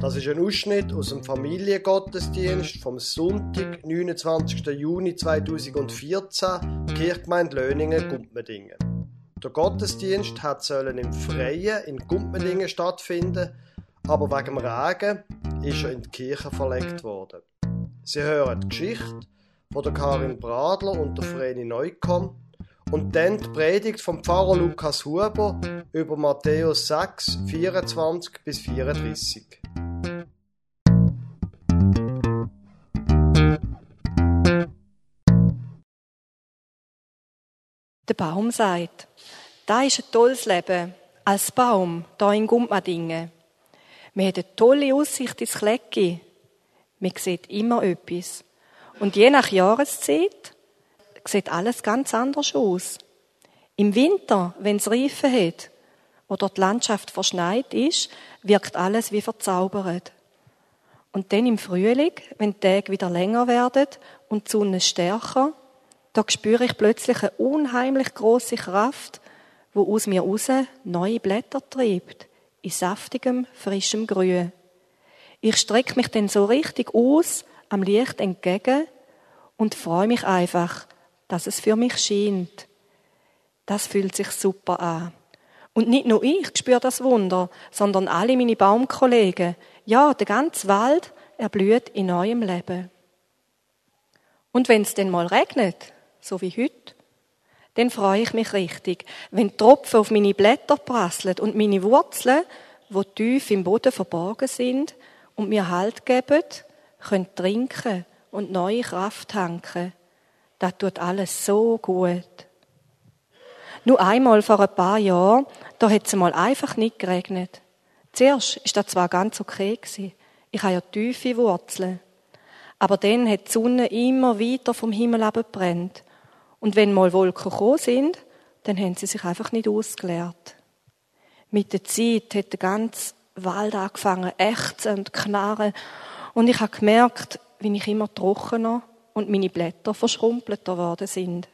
Das ist ein Ausschnitt aus dem Familiengottesdienst vom Sonntag, 29. Juni 2014, Kirchgemeinde Löningen, Gumpmedingen. Der Gottesdienst hat sollen im Freien in Gumpmedingen stattfinden, aber wegen dem Regen ist er in die Kirche verlegt worden. Sie hören die Geschichte von der Karin Bradler und der Vreni Neukomm und dann die Predigt vom Pfarrer Lukas Huber über Matthäus 6, 24 bis 34. Der Baum sagt, da ist ein tolles Leben als Baum da in Gumpmadingen. Man hat eine tolle Aussicht ins Klecki. Man sieht immer etwas. Und je nach Jahreszeit sieht alles ganz anders aus. Im Winter, wenn es Reifen hat oder die Landschaft verschneit ist, wirkt alles wie verzaubert. Und dann im Frühling, wenn die Tage wieder länger werden und die Sonne stärker, da spüre ich plötzlich eine unheimlich große Kraft, wo aus mir raus neue Blätter treibt, in saftigem, frischem Grün. Ich strecke mich dann so richtig aus, am Licht entgegen und freue mich einfach, dass es für mich scheint. Das fühlt sich super an. Und nicht nur ich spüre das Wunder, sondern alle meine Baumkollegen. Ja, der ganze Wald erblüht in neuem Leben. Und wenn es denn mal regnet, so wie heute, dann freue ich mich richtig, wenn Tropfen auf meine Blätter prasseln und meine Wurzeln, wo tief im Boden verborgen sind und mir Halt geben, können trinken und neue Kraft tanken. Das tut alles so gut. Nur einmal vor ein paar Jahren, da hat es mal einfach nicht geregnet. Zuerst ist das zwar ganz okay. Ich habe ja tiefe Wurzeln. Aber dann hat die Sonne immer weiter vom Himmel abgebrannt. Und wenn mal Wolken gekommen sind, dann haben sie sich einfach nicht ausgeleert. Mit der Zeit hat der ganze Wald angefangen, ächzen und knarren. Und ich habe gemerkt, wie ich immer trockener und meine Blätter verschrumpelter geworden sind.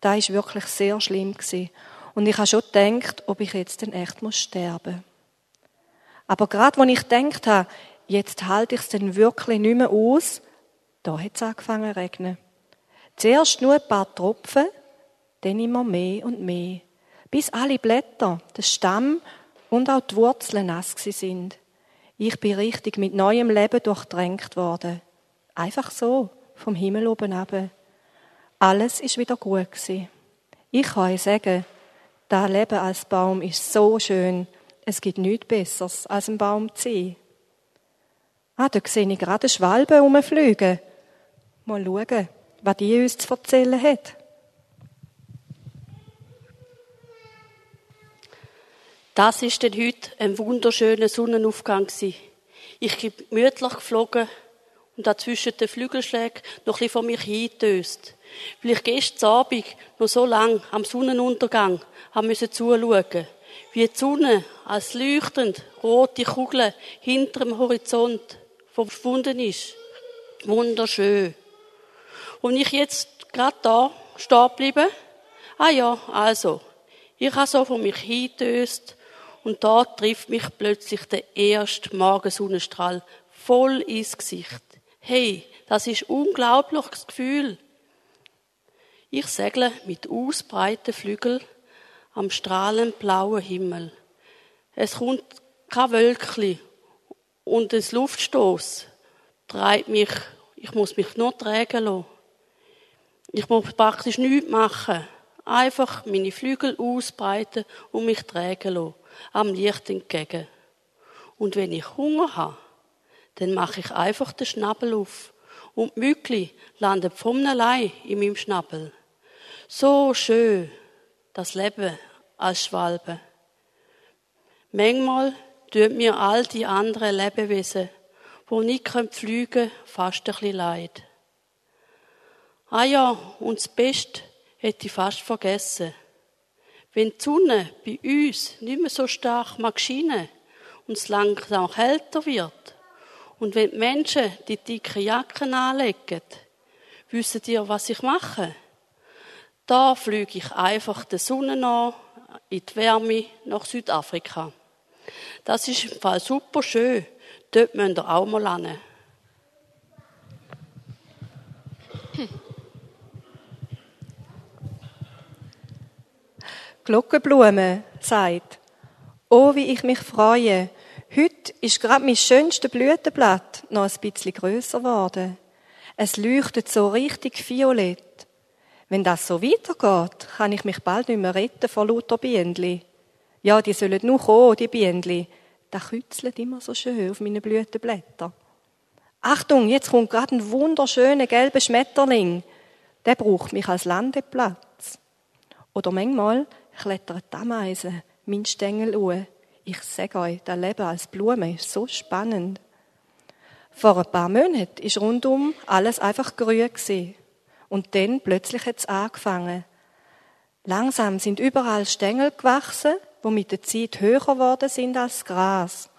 Da ist wirklich sehr schlimm gewesen. Und ich habe schon gedacht, ob ich jetzt denn echt muss sterben. Aber gerade als ich gedacht habe, jetzt halte ich es denn wirklich nicht mehr aus, da hat es angefangen zu regnen. Zuerst nur ein paar Tropfen, dann immer mehr und mehr, bis alle Blätter, der Stamm und auch die Wurzeln nass sind. Ich bin richtig mit neuem Leben durchdrängt worden. Einfach so, vom Himmel oben ab. Alles ist wieder gut gewesen. Ich kann euch sagen, das Leben als Baum ist so schön. Es gibt nichts Besseres, als ein Baum zu sein. Ah, da sehe ich gerade eine Schwalbe rumfliegen. Mal schauen was die uns zu erzählen hat. Das ist denn heute ein wunderschöner Sonnenaufgang Ich bin gemütlich geflogen und habe zwischen den Flügelschlägen noch ein bisschen vor mich hingetöst. Weil ich gestern Abend noch so lang am Sonnenuntergang haben müssen zuschauen, wie die Sonne als leuchtend rote Kugel hinter dem Horizont verschwunden ist. Wunderschön. Und ich jetzt gerade da stehen bleiben? Ah ja, also. Ich habe so von mich hingetöst und da trifft mich plötzlich der erste Morgensonnenstrahl voll ins Gesicht. Hey, das ist unglaubliches Gefühl. Ich segle mit ausbreiten Flügeln am strahlend blauen Himmel. Es kommt kein Wölkchen und das Luftstoß treibt mich, ich muss mich nur tragen lassen. Ich muss praktisch nichts machen. Einfach meine Flügel ausbreiten und mich tragen lassen. Am Licht entgegen. Und wenn ich Hunger habe, dann mache ich einfach den Schnabel auf. Und die Mückli landen von allein in meinem Schnabel. So schön, das Leben als Schwalbe. Manchmal tut mir all die anderen Lebewesen, wo nicht fliegen können, fast ein bisschen leid. Ah ja, und das Beste hätte ich fast vergessen. Wenn die Sonne bei uns nicht mehr so stark mag scheinen und es langsam kälter wird und wenn die Menschen die dicken Jacken anlegen, wissen ihr, was ich mache? Da fliege ich einfach der Sonne nach, in die Wärme nach Südafrika. Das ist im Fall super schön, Dort müsst ihr auch mal hin. Glockenblume sagt, oh, wie ich mich freue. Heute ist gerade mein schönstes Blütenblatt noch ein bisschen grösser geworden. Es leuchtet so richtig violett. Wenn das so weitergeht, kann ich mich bald nicht mehr retten vor lauter Bienenli. Ja, die sollen nur kommen, die Bienenli. Da kützelt immer so schön auf meine Blütenblätter. Achtung, jetzt kommt gerade ein wunderschöner gelber Schmetterling. Der braucht mich als Landeplatz. Oder manchmal klettert die Ameise mein Stängel an. Ich sage euch, das Leben als Blume ist so spannend. Vor ein paar Monaten ist rundum alles einfach grün. Und dann plötzlich hat es angefangen. Langsam sind überall Stängel gewachsen, wo mit der Zeit höher geworden sind als Gras.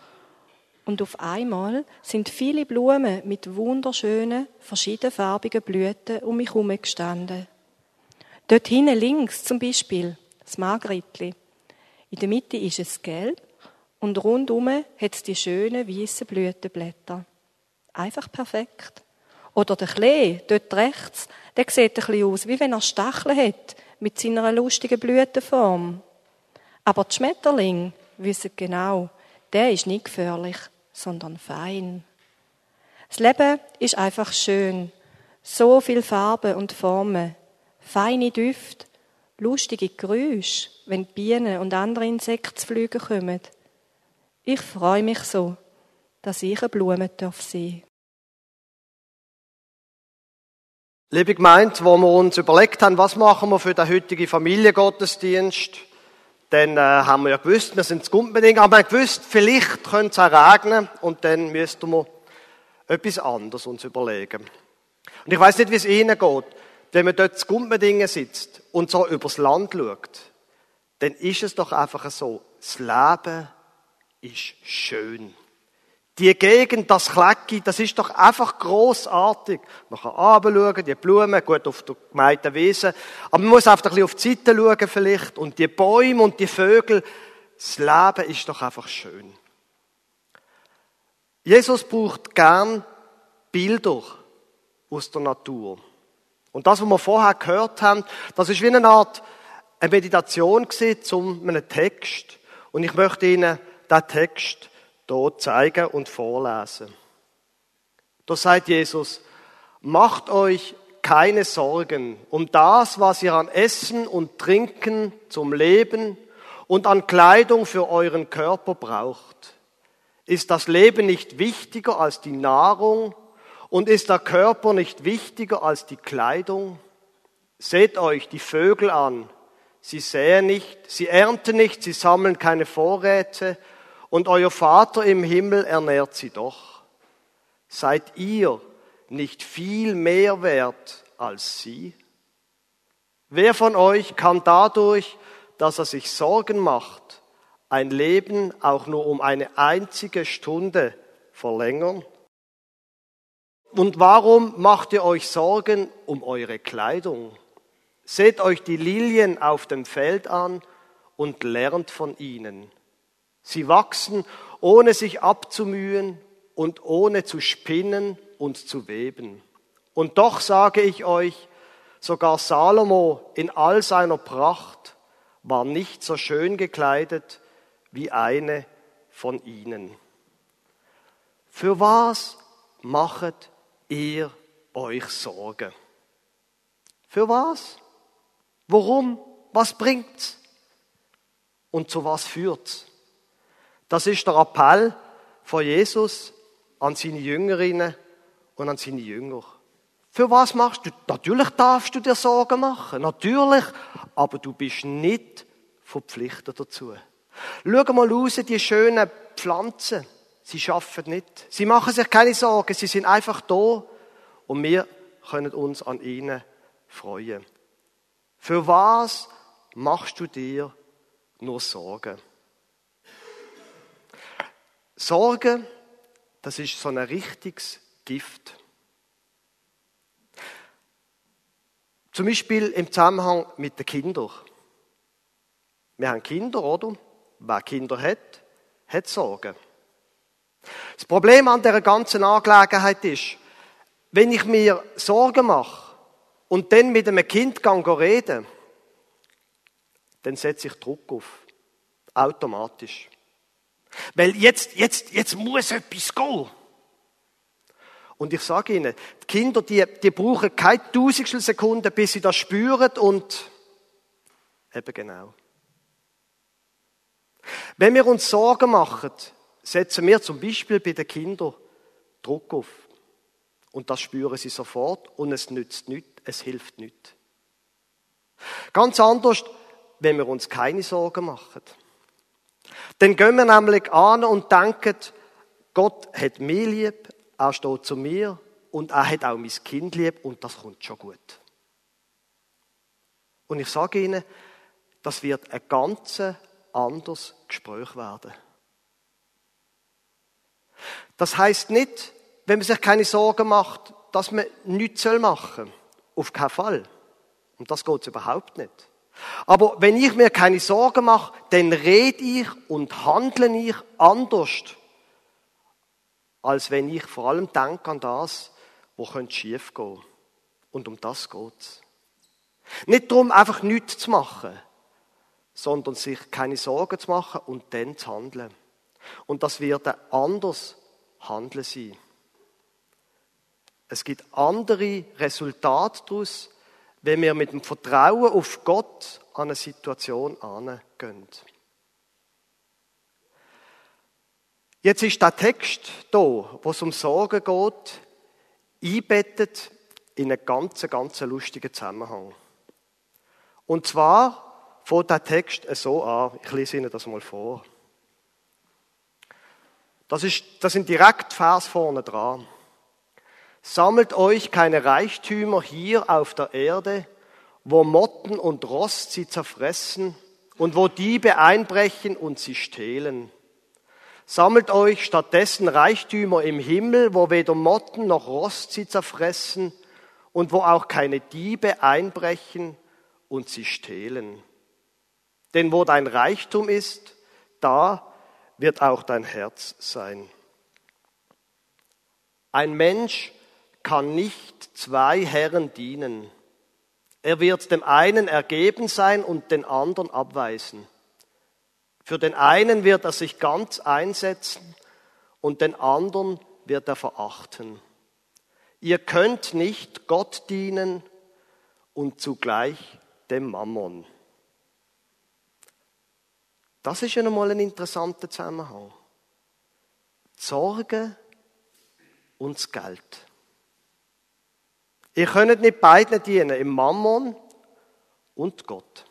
Und auf einmal sind viele Blumen mit wunderschönen, verschiedenfarbigen Blüten um mich herum gestanden. Dort hinten links zum Beispiel das Margritli. In der Mitte ist es gelb und rundum hat es die schönen weißen Blütenblätter. Einfach perfekt. Oder der Klee, dort rechts, der sieht ein bisschen aus, wie wenn er Stacheln hat, mit seiner lustigen Blütenform. Aber die Schmetterlinge wissen genau, der ist nicht gefährlich, sondern fein. Das Leben ist einfach schön. So viel Farben und Formen, feine Düfte, lustige Geräusche, wenn Bienen und andere Insekten zu fliegen kommen. Ich freue mich so, dass ich eine Blume darf sein. Liebe Gemeinde, wo wir uns überlegt haben, was machen wir für den heutigen Familiengottesdienst, dann äh, haben wir ja gewusst, wir sind zu Gumpending, aber wir haben gewusst, vielleicht könnte es auch regnen und dann müssten wir etwas anderes uns überlegen. Und ich weiß nicht, wie es Ihnen geht. Wenn man dort zu Gumpendingen sitzt und so übers Land schaut, dann ist es doch einfach so, das Leben ist schön. Die Gegend, das Klecki, das ist doch einfach großartig. Man kann runterschauen, die Blumen, gut auf der gemeinte Wiese, aber man muss einfach ein bisschen auf die Seite schauen vielleicht und die Bäume und die Vögel. Das Leben ist doch einfach schön. Jesus braucht gern Bilder aus der Natur. Und das, was wir vorher gehört haben, das ist wie eine Art eine Meditation zum einem Text. Und ich möchte Ihnen diesen Text hier zeigen und vorlesen. Da sagt Jesus, macht euch keine Sorgen um das, was ihr an Essen und Trinken zum Leben und an Kleidung für euren Körper braucht. Ist das Leben nicht wichtiger als die Nahrung und ist der Körper nicht wichtiger als die Kleidung? Seht euch die Vögel an. Sie säen nicht, sie ernten nicht, sie sammeln keine Vorräte und euer Vater im Himmel ernährt sie doch. Seid ihr nicht viel mehr wert als sie? Wer von euch kann dadurch, dass er sich Sorgen macht, ein Leben auch nur um eine einzige Stunde verlängern? Und warum macht ihr euch Sorgen um eure Kleidung? Seht euch die Lilien auf dem Feld an und lernt von ihnen. Sie wachsen, ohne sich abzumühen und ohne zu spinnen und zu weben. Und doch sage ich euch, sogar Salomo in all seiner Pracht war nicht so schön gekleidet wie eine von ihnen. Für was machet ihr euch Sorgen? Für was? Warum? Was bringt's? Und zu was führt's? Das ist der Appell von Jesus an seine Jüngerinnen und an seine Jünger. Für was machst du? Natürlich darfst du dir Sorgen machen, natürlich, aber du bist nicht verpflichtet dazu. Schau mal raus, die schönen Pflanzen. Sie schaffen nicht. Sie machen sich keine Sorgen. Sie sind einfach da und wir können uns an ihnen freuen. Für was machst du dir nur Sorgen? Sorge, das ist so ein richtiges Gift. Zum Beispiel im Zusammenhang mit den Kindern. Wir haben Kinder, oder? Wer Kinder hat, hat Sorgen. Das Problem an der ganzen Angelegenheit ist, wenn ich mir Sorgen mache und dann mit einem Kind rede, dann setze ich Druck auf. Automatisch. Weil jetzt, jetzt, jetzt muss etwas gehen. Und ich sage Ihnen, die Kinder, die, die brauchen keine Tausendstel Sekunden, bis sie das spüren und eben genau. Wenn wir uns Sorgen machen, setzen wir zum Beispiel bei den Kindern Druck auf. Und das spüren sie sofort und es nützt nichts, es hilft nichts. Ganz anders, wenn wir uns keine Sorgen machen. Dann gehen wir nämlich an und denken, Gott hat mich lieb, er steht zu mir und er hat auch mein Kind lieb und das kommt schon gut. Und ich sage Ihnen, das wird ein ganz anderes Gespräch werden. Das heißt nicht, wenn man sich keine Sorgen macht, dass man nichts machen soll. Auf keinen Fall. Und das geht überhaupt nicht. Aber wenn ich mir keine Sorgen mache, dann rede ich und handle ich anders, als wenn ich vor allem denke an das, wo schief gehen Und um das geht's. Nicht darum, einfach nichts zu machen, sondern sich keine Sorgen zu machen und dann zu handeln. Und das wird anders Handeln sein. Es gibt andere Resultate daraus, wenn wir mit dem Vertrauen auf Gott an eine Situation angehen. Jetzt ist der Text da, wo es um Sorgen geht, einbettet in einen ganz, ganz lustigen Zusammenhang. Und zwar fängt der Text so an. Ich lese Ihnen das mal vor. Das, ist, das sind direkt Vers vorne dran. Sammelt euch keine Reichtümer hier auf der Erde, wo Motten und Rost sie zerfressen und wo Diebe einbrechen und sie stehlen. Sammelt euch stattdessen Reichtümer im Himmel, wo weder Motten noch Rost sie zerfressen und wo auch keine Diebe einbrechen und sie stehlen. Denn wo dein Reichtum ist, da wird auch dein Herz sein. Ein Mensch kann nicht zwei Herren dienen. Er wird dem einen ergeben sein und den anderen abweisen. Für den einen wird er sich ganz einsetzen und den anderen wird er verachten. Ihr könnt nicht Gott dienen und zugleich dem Mammon. Das ist ja nochmal ein interessanter Zusammenhang. Die Sorge und das Geld. Ihr könnt nicht beiden dienen, im Mammon und Gott.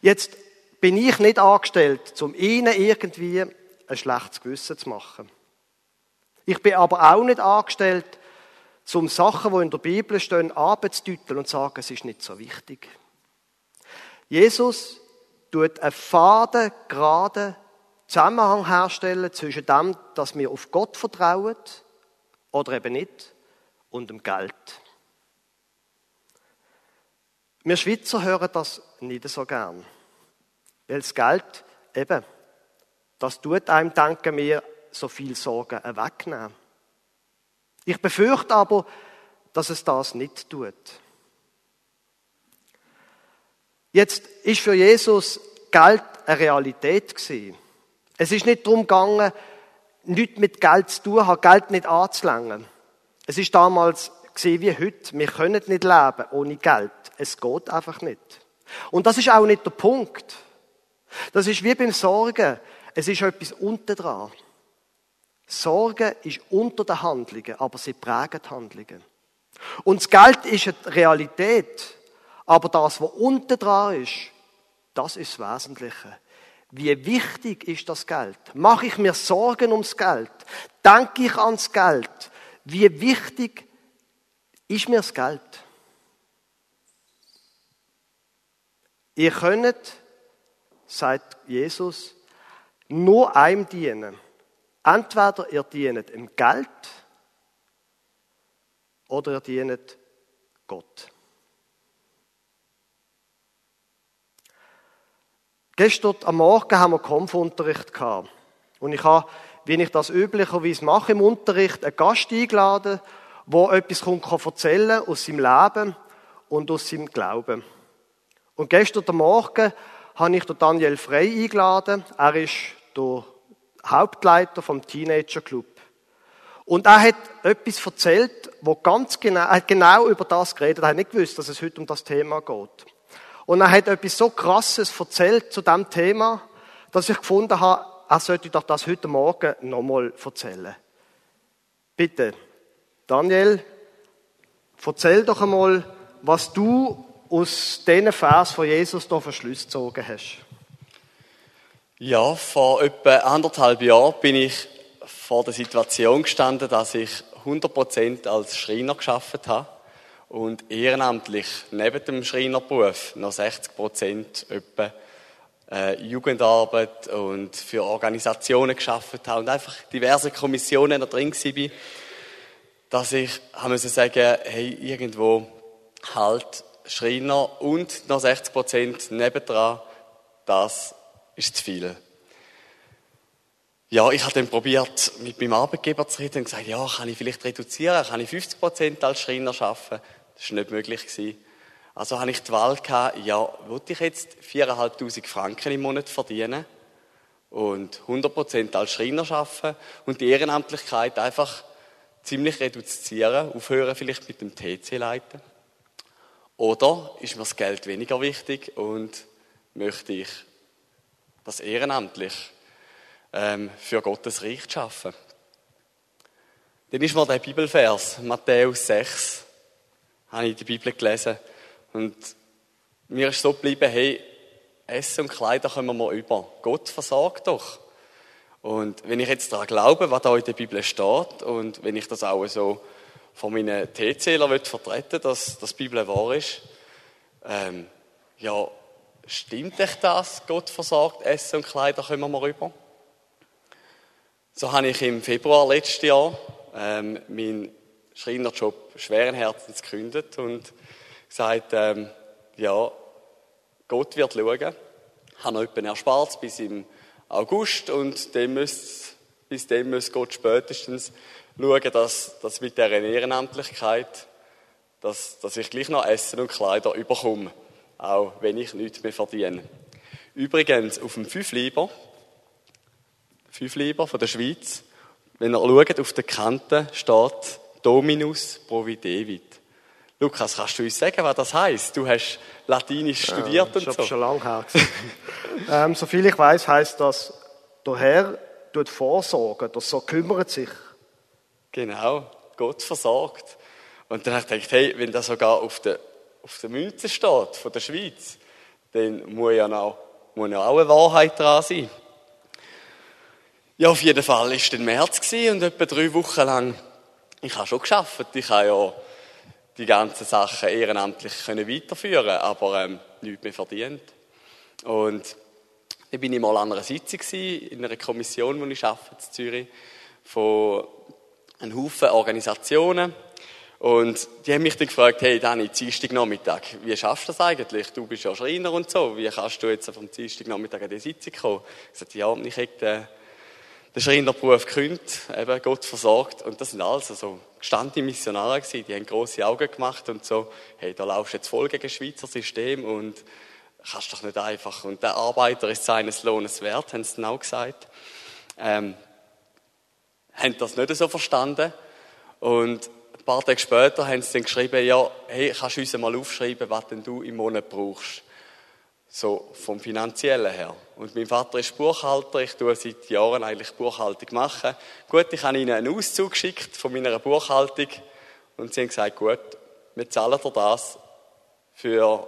Jetzt bin ich nicht angestellt, um ihnen irgendwie ein schlechtes Gewissen zu machen. Ich bin aber auch nicht angestellt, um Sachen, die in der Bibel stehen, abzudeuten und zu sagen, es ist nicht so wichtig. Jesus tut einen faden, geraden Zusammenhang herstellen zwischen dem, dass wir auf Gott vertrauen oder eben nicht und dem Geld. Wir Schweizer hören das nicht so gern. Weil das Geld, eben, das tut einem, denken wir, so viel Sorgen wegnehmen. Ich befürchte aber, dass es das nicht tut. Jetzt ist für Jesus Geld eine Realität gewesen. Es ist nicht darum gegangen, nichts mit Geld zu tun, hat Geld nicht anzulangen. Es ist damals gesehen wie heute. Wir können nicht leben ohne Geld. Es geht einfach nicht. Und das ist auch nicht der Punkt. Das ist wie beim Sorgen. Es ist etwas unten dran. Sorge ist unter den Handlungen, aber sie prägen die Handlungen. Und das Geld ist eine Realität, aber das, was unten dran ist, das ist das Wesentliche. Wie wichtig ist das Geld? Mache ich mir Sorgen ums Geld? Denke ich ans Geld? Wie wichtig ist mir das Geld? Ihr könnt, sagt Jesus, nur einem dienen. Entweder ihr dient im Geld oder ihr dient Gott. Gestern am Morgen haben wir Kampfunterricht gehabt. Und ich habe wie ich das üblicherweise mache im Unterricht, einen Gast eingeladen, der etwas kann erzählen aus seinem Leben und aus seinem Glauben. Und gestern Morgen habe ich Daniel Frey eingeladen. Er ist der Hauptleiter vom Teenager Club. Und er hat etwas erzählt, wo ganz genau, er hat genau über das geredet. Er hat nicht gewusst, dass es heute um das Thema geht. Und er hat etwas so Krasses erzählt zu dem Thema, dass ich gefunden habe, er sollte doch das heute Morgen nochmal erzählen. Bitte, Daniel, erzähl doch einmal, was du aus diesen Vers von Jesus hier Verschluss gezogen hast. Ja, vor etwa anderthalb Jahren bin ich vor der Situation gestanden, dass ich 100% als Schreiner geschafft habe und ehrenamtlich neben dem Schreinerberuf noch 60% etwa äh, Jugendarbeit und für Organisationen geschafft habe und einfach diverse Kommissionen da drin war, dass ich müssen sagen, hey, irgendwo halt Schreiner und noch 60% nebendran, das ist zu viel. Ja, ich habe dann probiert, mit meinem Arbeitgeber zu reden und gesagt, ja, kann ich vielleicht reduzieren, kann ich 50% als Schreiner arbeiten? Das war nicht möglich. Also habe ich die Wahl gehabt, ja, wollte ich jetzt 4'500 Franken im Monat verdienen und 100 als Schreiner arbeiten und die Ehrenamtlichkeit einfach ziemlich reduzieren, aufhören vielleicht mit dem TC leiten? Oder ist mir das Geld weniger wichtig und möchte ich das ehrenamtlich ähm, für Gottes Reich schaffen. Dann ist mir der Bibelvers, Matthäus 6, habe ich der Bibel gelesen. Und mir ist so geblieben, hey, Essen und Kleider kommen wir über. Gott versorgt doch. Und wenn ich jetzt daran glaube, was da in der Bibel steht, und wenn ich das auch so von meinen T-Zählern vertreten dass das Bibel wahr ist, ähm, ja, stimmt echt das? Gott versorgt Essen und Kleider kommen wir rüber? So habe ich im Februar letzten Jahr ähm, meinen Schreinerjob schweren Herzens gekündigt und gesagt, ähm, ja, Gott wird schauen. Ich habe noch etwas erspart bis im August und dem müsst, bis dem muss Gott spätestens schauen, dass, dass mit der Ehrenamtlichkeit, dass, dass ich gleich noch Essen und Kleider überkomme, auch wenn ich nichts mehr verdiene. Übrigens, auf dem Fünfliber, Fünfliber von der Schweiz. Wenn ihr schaut, auf der Kante steht Dominus Providevit. Lukas, kannst du uns sagen, was das heißt? Du hast Latinisch ja, studiert und so. so. schon lange her. ähm, soviel ich weiß, heißt das, der Herr tut vorsorgen, das so kümmert sich. Genau, Gott versorgt. Und dann habe ich gedacht, hey, wenn das sogar auf der, auf der Münze steht, von der Schweiz, dann muss ja noch, muss ja auch eine Wahrheit dran sein. Ja, auf jeden Fall war es März und etwa drei Wochen lang, ich habe schon geschafft, ich habe ja die ganzen Sachen ehrenamtlich können weiterführen, aber ähm, nichts mehr verdient. Und dann bin ich mal an einer Sitzung in einer Kommission, wo ich arbeite, in Zürich, von einem Haufen Organisationen. Und die haben mich dann gefragt, hey Dani, Dienstagnachmittag, wie schaffst du das eigentlich? Du bist ja Schreiner und so, wie kannst du jetzt vom Dienstagnachmittag an die Sitzung kommen? Ich sagte, ja, ich hätte den Schreinerberuf gekündigt, eben Gott versorgt. Und das sind alles so gestandene Missionare gewesen, die haben grosse Augen gemacht und so, hey, da laufst jetzt voll gegen das Schweizer System und kannst doch nicht einfach. Und der Arbeiter ist seines Lohnes wert, haben sie dann auch gesagt. Ähm, haben das nicht so verstanden. Und ein paar Tage später haben sie dann geschrieben, ja, hey, kannst du uns mal aufschreiben, was denn du im Monat brauchst? So vom Finanziellen her. Und mein Vater ist Buchhalter, ich tue seit Jahren eigentlich Buchhaltung machen. Gut, ich habe ihnen einen Auszug geschickt von meiner Buchhaltung und sie haben gesagt, gut, wir zahlen dir das für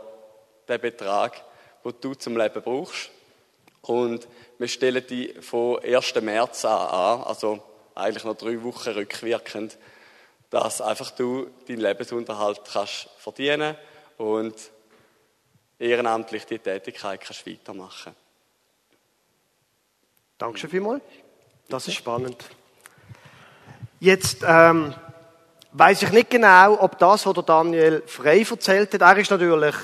den Betrag, den du zum Leben brauchst. Und wir stellen die von 1. März an, also eigentlich noch drei Wochen rückwirkend, dass einfach du deinen Lebensunterhalt kannst verdienen und ehrenamtlich die Tätigkeit kannst weitermachen Dankeschön vielmals. Das ist spannend. Jetzt ähm, weiß ich nicht genau, ob das, was der Daniel frei erzählt hat, er ist natürlich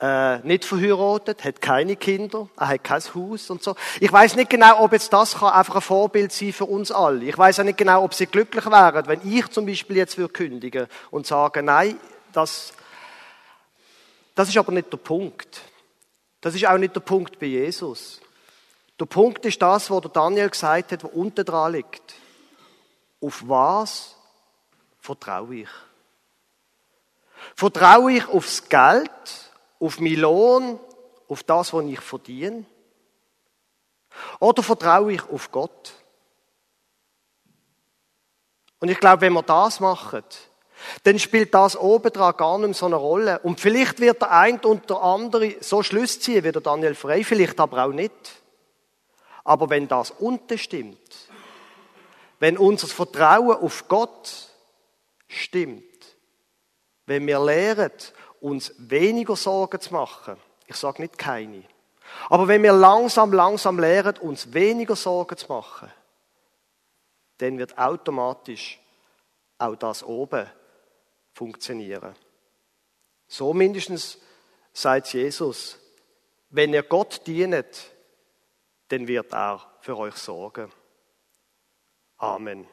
äh, nicht verheiratet, hat keine Kinder, er hat kein Haus und so. Ich weiß nicht genau, ob jetzt das kann einfach ein Vorbild sein für uns alle. Ich weiß auch nicht genau, ob sie glücklich wären, wenn ich zum Beispiel jetzt würde kündigen und sagen, nein, das, das ist aber nicht der Punkt. Das ist auch nicht der Punkt bei Jesus. Der Punkt ist das, was der Daniel gesagt hat, was unten dran liegt. Auf was vertraue ich? Vertraue ich aufs Geld, auf meinen Lohn, auf das, was ich verdiene? Oder vertraue ich auf Gott? Und ich glaube, wenn wir das machen, dann spielt das obendran gar nicht mehr so eine Rolle. Und vielleicht wird der eine und der andere so Schluss ziehen wie der Daniel Frey, vielleicht aber auch nicht. Aber wenn das unten stimmt, wenn unser Vertrauen auf Gott stimmt, wenn wir lernen, uns weniger Sorgen zu machen, ich sage nicht keine, aber wenn wir langsam, langsam lernen, uns weniger Sorgen zu machen, dann wird automatisch auch das oben funktionieren. So mindestens sagt Jesus, wenn ihr Gott dienet, dann wird er für euch sorgen. Amen.